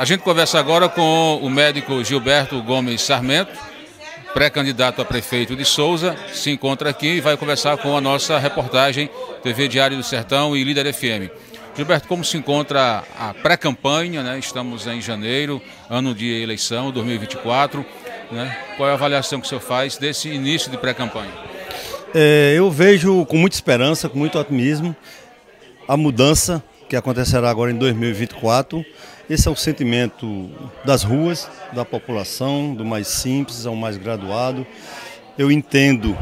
A gente conversa agora com o médico Gilberto Gomes Sarmento, pré-candidato a prefeito de Souza, se encontra aqui e vai conversar com a nossa reportagem TV Diário do Sertão e Líder FM. Gilberto, como se encontra a pré-campanha? Né? Estamos em janeiro, ano de eleição, 2024. Né? Qual é a avaliação que o senhor faz desse início de pré-campanha? É, eu vejo com muita esperança, com muito otimismo, a mudança que acontecerá agora em 2024 esse é o sentimento das ruas, da população, do mais simples ao mais graduado. Eu entendo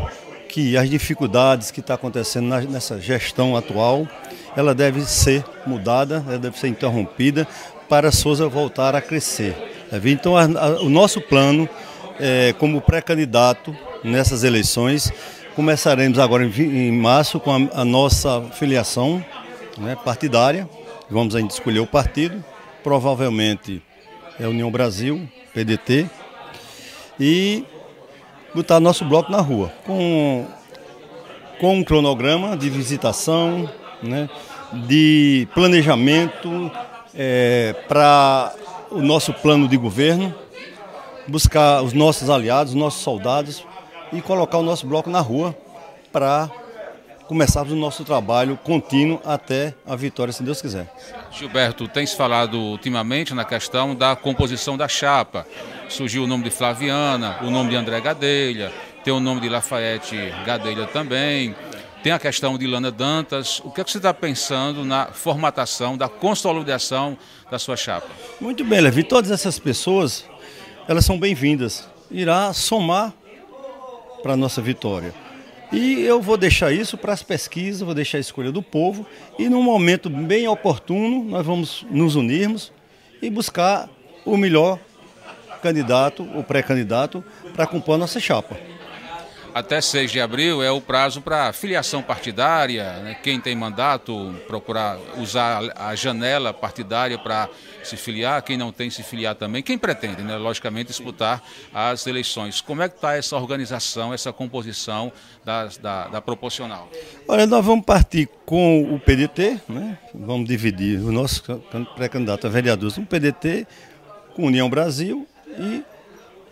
que as dificuldades que estão tá acontecendo nessa gestão atual, ela deve ser mudada, ela deve ser interrompida para a Souza voltar a crescer. Então, a, a, o nosso plano, é, como pré-candidato nessas eleições, começaremos agora em, em março com a, a nossa filiação né, partidária. Vamos ainda escolher o partido, provavelmente é União Brasil, PDT, e botar nosso bloco na rua, com, com um cronograma de visitação, né, de planejamento é, para o nosso plano de governo, buscar os nossos aliados, os nossos soldados e colocar o nosso bloco na rua para começarmos o nosso trabalho contínuo até a vitória, se Deus quiser. Gilberto, tem se falado ultimamente na questão da composição da chapa. Surgiu o nome de Flaviana, o nome de André Gadelha, tem o nome de Lafayette Gadelha também. Tem a questão de Lana Dantas. O que, é que você está pensando na formatação, da consolidação da sua chapa? Muito bem, Levi. Todas essas pessoas, elas são bem-vindas. Irá somar para a nossa vitória. E eu vou deixar isso para as pesquisas, vou deixar a escolha do povo e num momento bem oportuno nós vamos nos unirmos e buscar o melhor candidato ou pré-candidato para compor a nossa chapa. Até 6 de abril é o prazo para filiação partidária. Né? Quem tem mandato procurar usar a janela partidária para se filiar, quem não tem se filiar também. Quem pretende, né? logicamente, disputar as eleições. Como é que está essa organização, essa composição das, da, da proporcional? Olha, nós vamos partir com o PDT, né? vamos dividir o nosso pré-candidato a vereador no PDT, com União Brasil e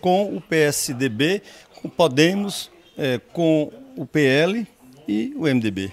com o PSDB, com Podemos, é, com o PL e o MDB.